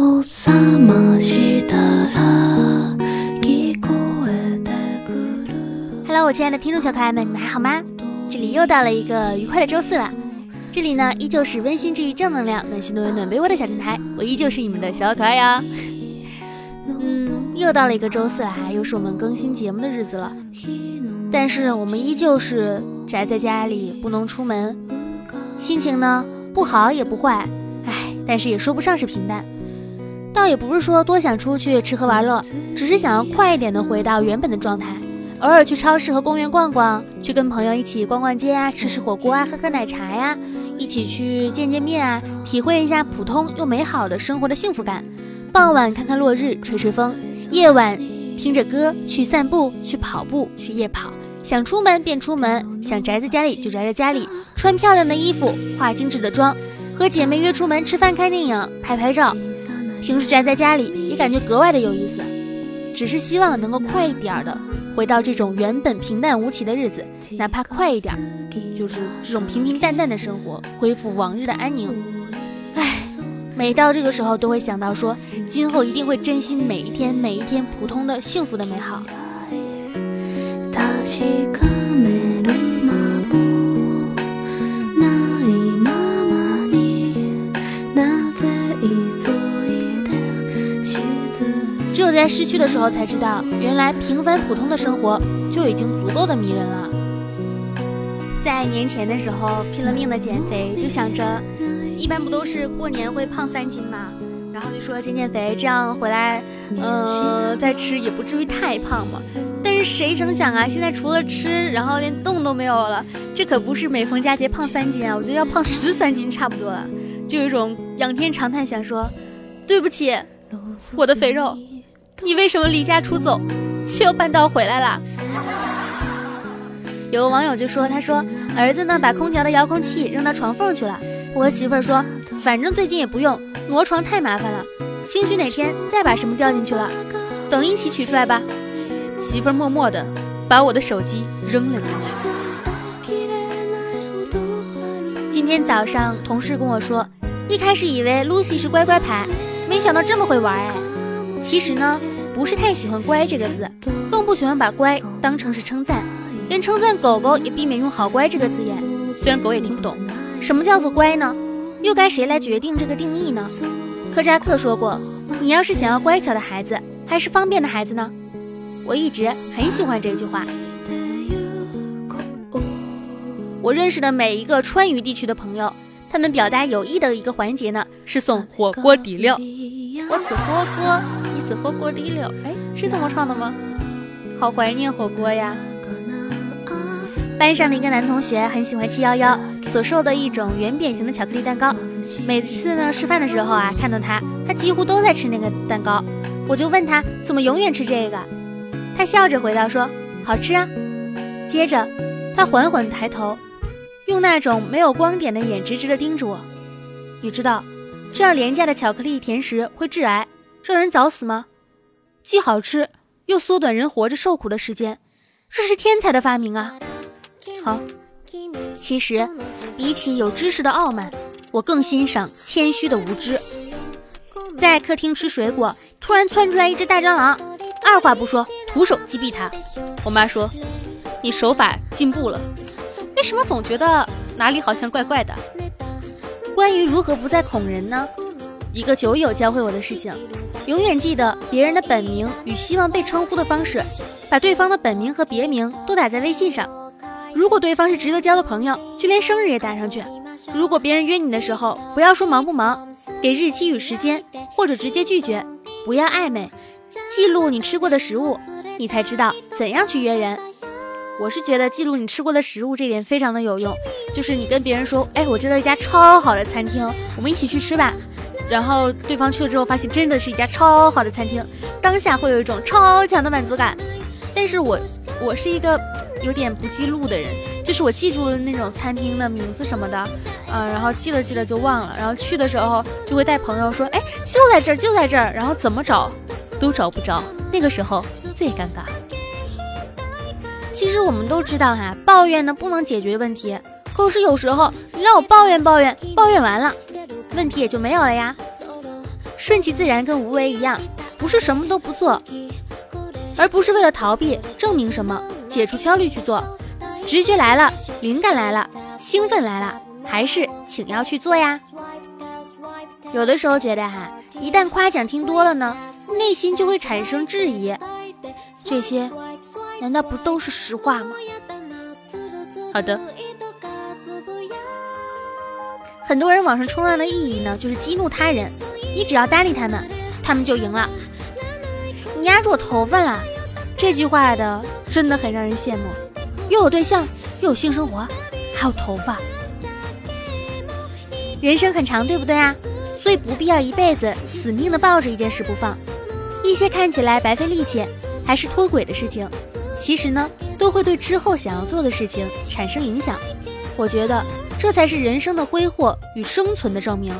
Hello，我亲爱的听众小可爱们，你们还好吗？这里又到了一个愉快的周四了。这里呢，依旧是温馨治愈、正能量、暖心暖胃暖被窝的小电台，我依旧是你们的小可爱呀。嗯，又到了一个周四了，又是我们更新节目的日子了。但是我们依旧是宅在家里，不能出门，心情呢不好也不坏，唉，但是也说不上是平淡。倒也不是说多想出去吃喝玩乐，只是想要快一点的回到原本的状态。偶尔去超市和公园逛逛，去跟朋友一起逛逛街啊，吃吃火锅啊，喝喝奶茶呀，一起去见见面啊，体会一下普通又美好的生活的幸福感。傍晚看看落日，吹吹风；夜晚听着歌去散步，去跑步，去夜跑。想出门便出门，想宅在家里就宅在家里，穿漂亮的衣服，化精致的妆，和姐妹约出门吃饭、看电影、拍拍照。平时宅在家里也感觉格外的有意思，只是希望能够快一点的回到这种原本平淡无奇的日子，哪怕快一点，就是这种平平淡淡的生活，恢复往日的安宁。唉，每到这个时候都会想到说，今后一定会珍惜每一天每一天普通的幸福的美好。在失去的时候才知道，原来平凡普通的生活就已经足够的迷人了。在年前的时候拼了命的减肥，就想着，一般不都是过年会胖三斤吗？然后就说减减肥，这样回来，呃，再吃也不至于太胖嘛。但是谁成想啊，现在除了吃，然后连动都没有了。这可不是每逢佳节胖三斤啊，我觉得要胖十三斤差不多了。就有一种仰天长叹，想说，对不起，我的肥肉。你为什么离家出走，却又半道回来了？有个网友就说：“他说儿子呢，把空调的遥控器扔到床缝去了。我和媳妇儿说，反正最近也不用，挪床太麻烦了。兴许哪天再把什么掉进去了，等一起取出来吧。”媳妇儿默默的把我的手机扔了进去。今天早上，同事跟我说，一开始以为 Lucy 是乖乖牌，没想到这么会玩哎。其实呢。不是太喜欢“乖”这个字，更不喜欢把“乖”当成是称赞，连称赞狗狗也避免用“好乖”这个字眼。虽然狗也听不懂什么叫做“乖”呢，又该谁来决定这个定义呢？科扎克说过：“你要是想要乖巧的孩子，还是方便的孩子呢？”我一直很喜欢这句话。我认识的每一个川渝地区的朋友，他们表达友谊的一个环节呢，是送火锅底料。我吃火锅，火锅底料，哎，是这么唱的吗？好怀念火锅呀！班上的一个男同学很喜欢七幺幺所售的一种圆扁形的巧克力蛋糕，每次呢吃饭的时候啊，看到他，他几乎都在吃那个蛋糕。我就问他怎么永远吃这个，他笑着回答说好吃啊。接着他缓缓抬头，用那种没有光点的眼直直的盯着我，你知道？这样廉价的巧克力甜食会致癌，让人早死吗？既好吃又缩短人活着受苦的时间，这是天才的发明啊！好，其实比起有知识的傲慢，我更欣赏谦虚的无知。在客厅吃水果，突然窜出来一只大蟑螂，二话不说，徒手击毙它。我妈说：“你手法进步了，为什么总觉得哪里好像怪怪的？”关于如何不再恐人呢？一个酒友教会我的事情：永远记得别人的本名与希望被称呼的方式，把对方的本名和别名都打在微信上。如果对方是值得交的朋友，就连生日也打上去。如果别人约你的时候，不要说忙不忙，给日期与时间，或者直接拒绝，不要暧昧。记录你吃过的食物，你才知道怎样去约人。我是觉得记录你吃过的食物这点非常的有用，就是你跟别人说，哎，我知道一家超好的餐厅，我们一起去吃吧。然后对方去了之后，发现真的是一家超好的餐厅，当下会有一种超强的满足感。但是我我是一个有点不记录的人，就是我记住了那种餐厅的名字什么的，嗯，然后记了记了就忘了，然后去的时候就会带朋友说，哎，就在这儿，就在这儿，然后怎么找都找不着，那个时候最尴尬。其实我们都知道哈，抱怨呢不能解决问题。可是有时候你让我抱怨抱怨，抱怨完了，问题也就没有了呀。顺其自然跟无为一样，不是什么都不做，而不是为了逃避、证明什么、解除焦虑去做。直觉来了，灵感来了，兴奋来了，还是请要去做呀。有的时候觉得哈，一旦夸奖听多了呢，内心就会产生质疑，这些难道不都是实话吗？好的。很多人网上冲浪的意义呢，就是激怒他人。你只要搭理他们，他们就赢了。你压住我头发了，这句话的真的很让人羡慕。又有对象，又有性生活，还有头发。人生很长，对不对啊？所以不必要一辈子死命的抱着一件事不放。一些看起来白费力气，还是脱轨的事情，其实呢，都会对之后想要做的事情产生影响。我觉得。这才是人生的挥霍与生存的证明。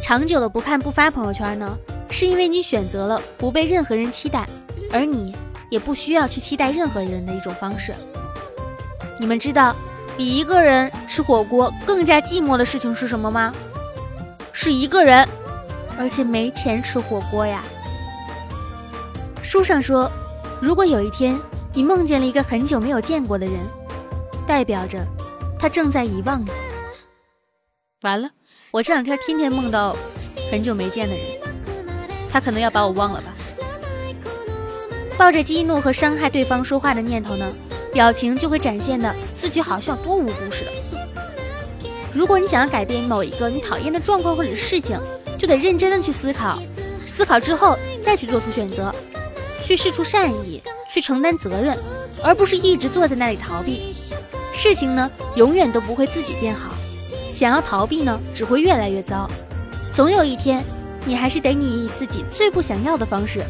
长久的不看不发朋友圈呢，是因为你选择了不被任何人期待，而你也不需要去期待任何人的一种方式。你们知道比一个人吃火锅更加寂寞的事情是什么吗？是一个人，而且没钱吃火锅呀。书上说，如果有一天你梦见了一个很久没有见过的人，代表着。他正在遗忘你。完了，我这两天天天梦到很久没见的人，他可能要把我忘了吧。抱着激怒和伤害对方说话的念头呢，表情就会展现的自己好像多无辜似的。如果你想要改变某一个你讨厌的状况或者事情，就得认真的去思考，思考之后再去做出选择，去试出善意，去承担责任，而不是一直坐在那里逃避。事情呢，永远都不会自己变好。想要逃避呢，只会越来越糟。总有一天，你还是得你以自己最不想要的方式，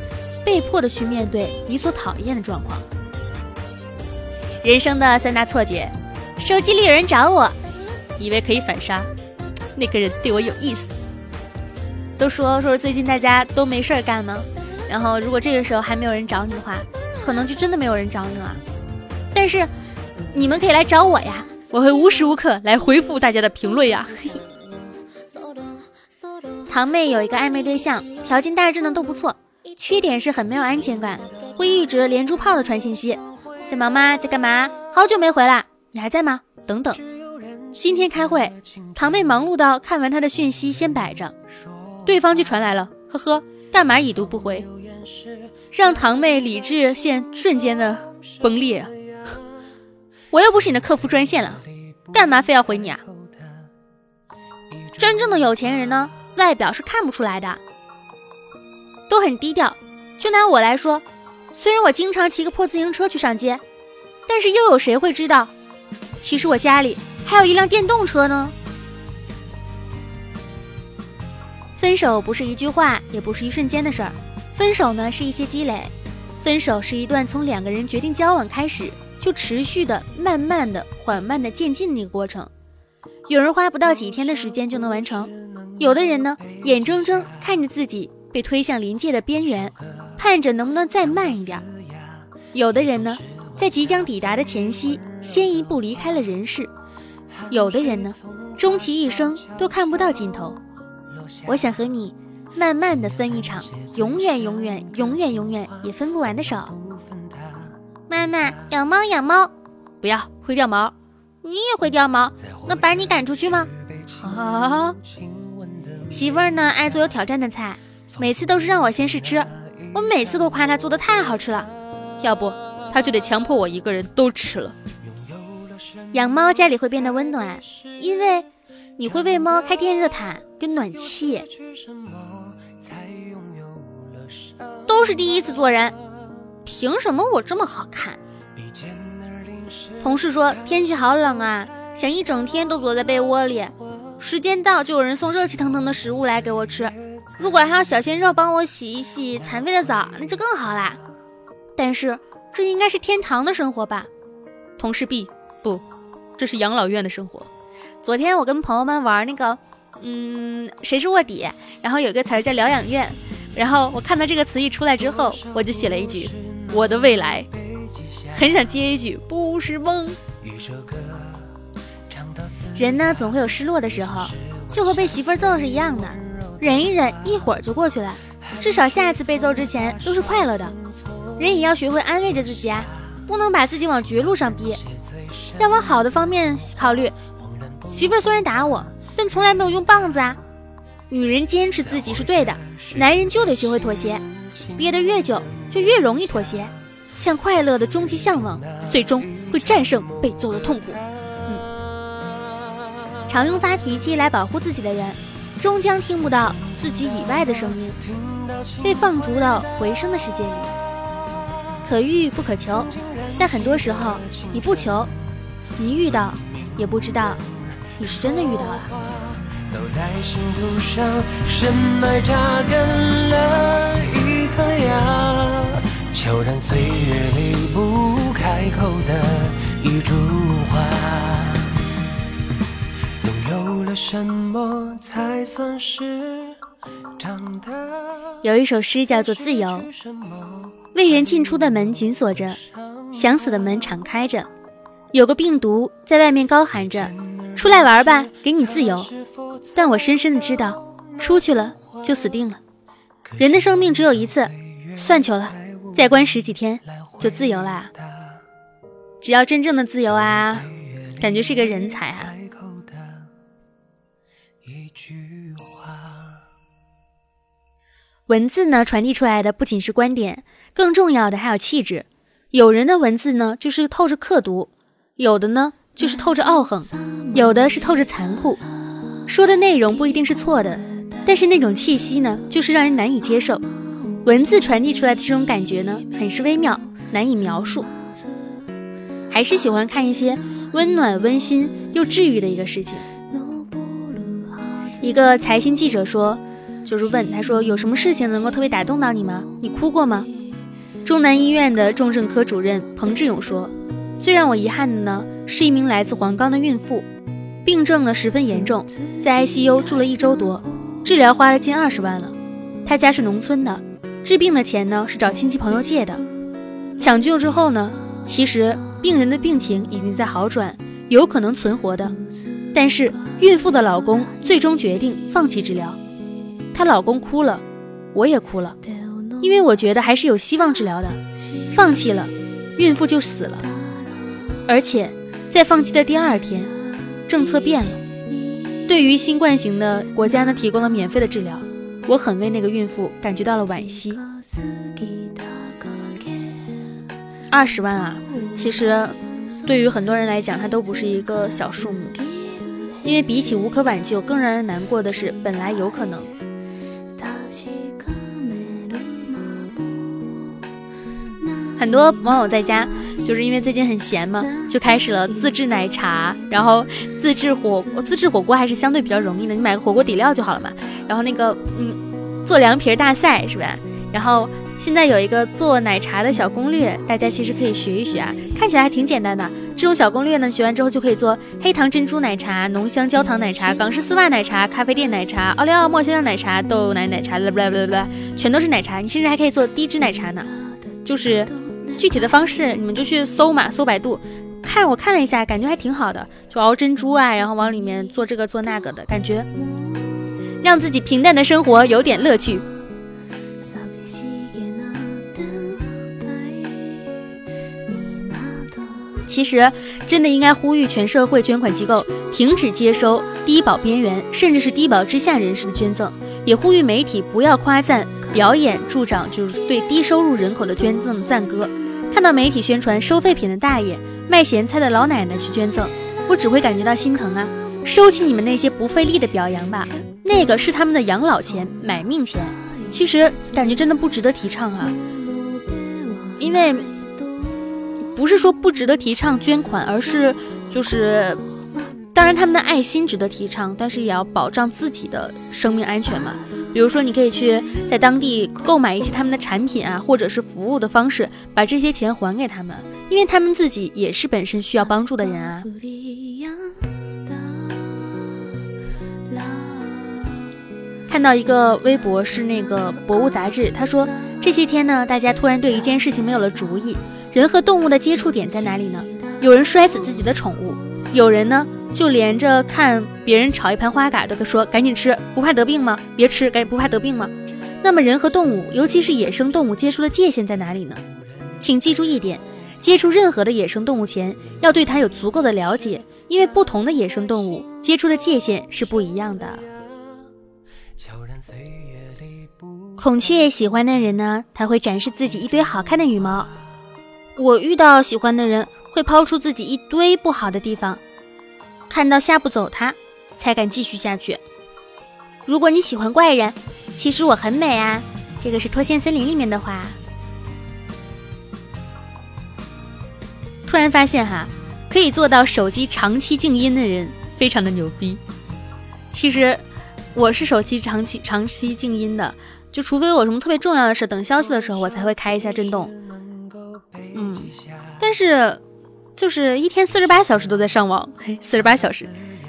被迫的去面对你所讨厌的状况。人生的三大错觉：手机里有人找我，以为可以反杀，那个人对我有意思。都说说最近大家都没事儿干呢，然后如果这个时候还没有人找你的话，可能就真的没有人找你了。但是。你们可以来找我呀，我会无时无刻来回复大家的评论呀。堂妹有一个暧昧对象，条件大致呢都不错，缺点是很没有安全感，会一直连珠炮的传信息，在忙吗？在干嘛？好久没回来，你还在吗？等等。今天开会，堂妹忙碌到看完他的讯息先摆着，对方就传来了，呵呵，干嘛已读不回？让堂妹理智线瞬间的崩裂。我又不是你的客服专线了，干嘛非要回你啊？真正的有钱人呢，外表是看不出来的，都很低调。就拿我来说，虽然我经常骑个破自行车去上街，但是又有谁会知道，其实我家里还有一辆电动车呢？分手不是一句话，也不是一瞬间的事儿，分手呢是一些积累，分手是一段从两个人决定交往开始。就持续的、慢慢的、缓慢的渐进的一个过程。有人花不到几天的时间就能完成，有的人呢，眼睁睁看着自己被推向临界的边缘，盼着能不能再慢一点。有的人呢，在即将抵达的前夕，先一步离开了人世。有的人呢，终其一生都看不到尽头。我想和你慢慢的分一场永远、永远、永远、永远也分不完的手。妈妈养猫养猫，不要会掉毛。你也会掉毛，那把你赶出去吗？啊！媳妇儿呢爱做有挑战的菜，每次都是让我先试吃，我每次都夸她做的太好吃了，要不她就得强迫我一个人都吃了。养猫家里会变得温暖，因为你会为猫开电热毯跟暖气。都是第一次做人。凭什么我这么好看？同事说天气好冷啊，想一整天都躲在被窝里。时间到就有人送热气腾腾的食物来给我吃。如果还有小鲜肉帮我洗一洗残废的澡，那就更好啦。但是这应该是天堂的生活吧？同事 B 不，这是养老院的生活。昨天我跟朋友们玩那个，嗯，谁是卧底？然后有个词儿叫疗养院。然后我看到这个词一出来之后，我就写了一句。我的未来，很想接一句不是梦。人呢，总会有失落的时候，就和被媳妇揍是一样的。忍一忍，一会儿就过去了。至少下一次被揍之前都是快乐的。人也要学会安慰着自己啊，不能把自己往绝路上逼，要往好的方面考虑。媳妇儿虽然打我，但从来没有用棒子啊。女人坚持自己是对的，男人就得学会妥协。憋得越久，就越容易妥协。向快乐的终极向往，最终会战胜被揍的痛苦。嗯，常用发脾气来保护自己的人，终将听不到自己以外的声音，被放逐到回声的世界里。可遇不可求，但很多时候你不求，你遇到也不知道你是真的遇到了。走在心途上，深埋扎根了一颗芽，悄然岁月里不开口的一株花。拥有了什么才算是长大？有一首诗叫做《自由》，为人进出的门紧锁着，想死的门敞开着，有个病毒在外面高喊着：“出来玩吧，给你自由。”但我深深的知道，出去了就死定了。人的生命只有一次，算球了，再关十几天就自由啦。只要真正的自由啊，感觉是个人才啊。文字呢，传递出来的不仅是观点，更重要的还有气质。有人的文字呢，就是透着刻毒；有的呢，就是透着傲横；有的是透着残酷。说的内容不一定是错的，但是那种气息呢，就是让人难以接受。文字传递出来的这种感觉呢，很是微妙，难以描述。还是喜欢看一些温暖、温馨又治愈的一个事情。一个财新记者说，就是问他说，有什么事情能够特别打动到你吗？你哭过吗？中南医院的重症科主任彭志勇说，最让我遗憾的呢，是一名来自黄冈的孕妇。病症呢十分严重，在 ICU 住了一周多，治疗花了近二十万了。他家是农村的，治病的钱呢是找亲戚朋友借的。抢救之后呢，其实病人的病情已经在好转，有可能存活的。但是孕妇的老公最终决定放弃治疗。她老公哭了，我也哭了，因为我觉得还是有希望治疗的。放弃了，孕妇就死了，而且在放弃的第二天。政策变了，对于新冠型的国家呢提供了免费的治疗，我很为那个孕妇感觉到了惋惜。二十万啊，其实对于很多人来讲，它都不是一个小数目，因为比起无可挽救，更让人难过的是本来有可能。很多网友在家。就是因为最近很闲嘛，就开始了自制奶茶，然后自制火自制火锅还是相对比较容易的，你买个火锅底料就好了嘛。然后那个嗯，做凉皮大赛是吧？然后现在有一个做奶茶的小攻略，大家其实可以学一学啊，看起来还挺简单的。这种小攻略呢，学完之后就可以做黑糖珍珠奶茶、浓香焦糖奶茶、港式丝袜奶茶、咖啡店奶茶、奥利奥墨香料奶茶、豆奶奶茶，啦啦啦啦，全都是奶茶。你甚至还可以做低脂奶茶呢，就是。具体的方式你们就去搜嘛，搜百度，看我看了一下，感觉还挺好的，就熬珍珠啊，然后往里面做这个做那个的感觉，让自己平淡的生活有点乐趣。其实真的应该呼吁全社会捐款机构停止接收低保边缘甚至是低保之下人士的捐赠，也呼吁媒体不要夸赞表演助长就是对低收入人口的捐赠赞歌。看到媒体宣传收废品的大爷、卖咸菜的老奶奶去捐赠，我只会感觉到心疼啊！收起你们那些不费力的表扬吧，那个是他们的养老钱、买命钱。其实感觉真的不值得提倡啊，因为不是说不值得提倡捐款，而是就是，当然他们的爱心值得提倡，但是也要保障自己的生命安全嘛。比如说，你可以去在当地购买一些他们的产品啊，或者是服务的方式，把这些钱还给他们，因为他们自己也是本身需要帮助的人啊。看到一个微博是那个博物杂志，他说这些天呢，大家突然对一件事情没有了主意：人和动物的接触点在哪里呢？有人摔死自己的宠物，有人呢就连着看别人炒一盘花蛤都说赶紧吃，不怕得病吗？别吃，赶紧不怕得病吗？那么人和动物，尤其是野生动物接触的界限在哪里呢？请记住一点，接触任何的野生动物前，要对它有足够的了解，因为不同的野生动物接触的界限是不一样的。孔雀喜欢的人呢，他会展示自己一堆好看的羽毛。我遇到喜欢的人，会抛出自己一堆不好的地方，看到吓不走他，才敢继续下去。如果你喜欢怪人，其实我很美啊。这个是脱线森林里面的话。突然发现哈，可以做到手机长期静音的人，非常的牛逼。其实我是手机长期长期静音的。就除非有什么特别重要的事，等消息的时候我才会开一下震动。嗯，但是就是一天四十八小时都在上网，嘿，四十八小时，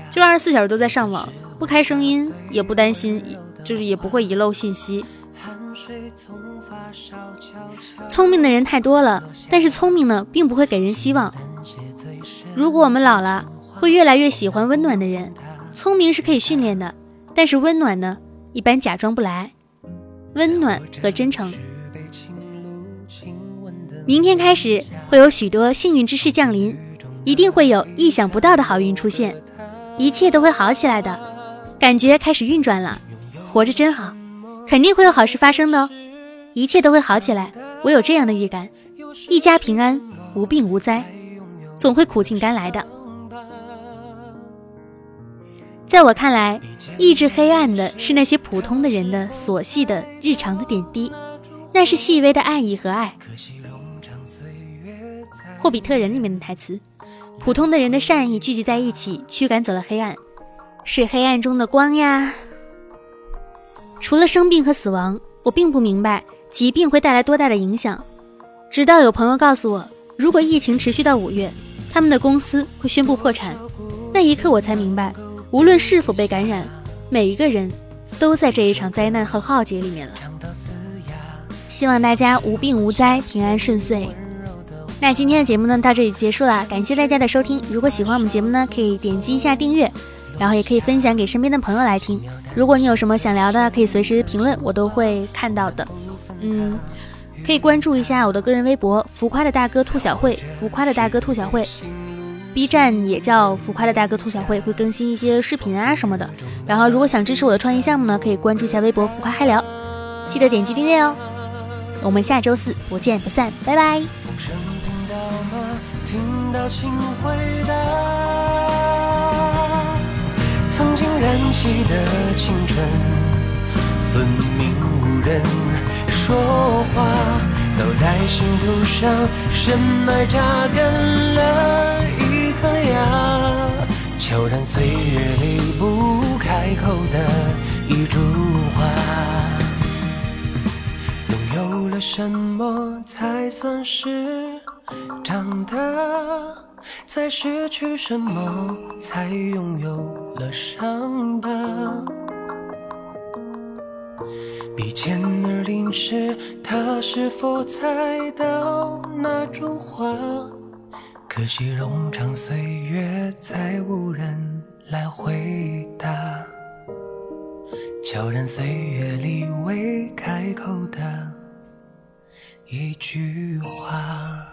就二十四小时都在上网，不开声音也不担心，就是也不会遗漏信息。聪明的人太多了，但是聪明呢，并不会给人希望。如果我们老了，会越来越喜欢温暖的人。聪明是可以训练的，但是温暖呢，一般假装不来。温暖和真诚。明天开始会有许多幸运之事降临，一定会有意想不到的好运出现，一切都会好起来的，感觉开始运转了。活着真好，肯定会有好事发生的哦，一切都会好起来，我有这样的预感。一家平安，无病无灾，总会苦尽甘来的。在我看来，抑制黑暗的是那些普通的人的琐细的日常的点滴，那是细微的爱意和爱。霍比特人里面的台词：普通的人的善意聚集在一起，驱赶走了黑暗，是黑暗中的光呀。除了生病和死亡，我并不明白疾病会带来多大的影响。直到有朋友告诉我，如果疫情持续到五月，他们的公司会宣布破产，那一刻我才明白。无论是否被感染，每一个人都在这一场灾难和浩劫里面了。希望大家无病无灾，平安顺遂。那今天的节目呢，到这里结束了，感谢大家的收听。如果喜欢我们节目呢，可以点击一下订阅，然后也可以分享给身边的朋友来听。如果你有什么想聊的，可以随时评论，我都会看到的。嗯，可以关注一下我的个人微博“浮夸的大哥兔小慧”，浮夸的大哥兔小慧。B 站也叫浮夸的大哥兔小慧，会更新一些视频啊什么的。然后，如果想支持我的创业项目呢，可以关注一下微博浮夸嗨聊，记得点击订阅哦。我们下周四不见不散，拜拜。听到，请回答曾经燃起的青春，分明无人说话，早在心头上深埋扎根了一。颗芽，悄然岁月里不开口的一株花。拥有了什么才算是长大？在失去什么才拥有了伤疤？比肩而临时，他是否猜到那株花？可惜冗长岁月，再无人来回答。悄然岁月里未开口的一句话。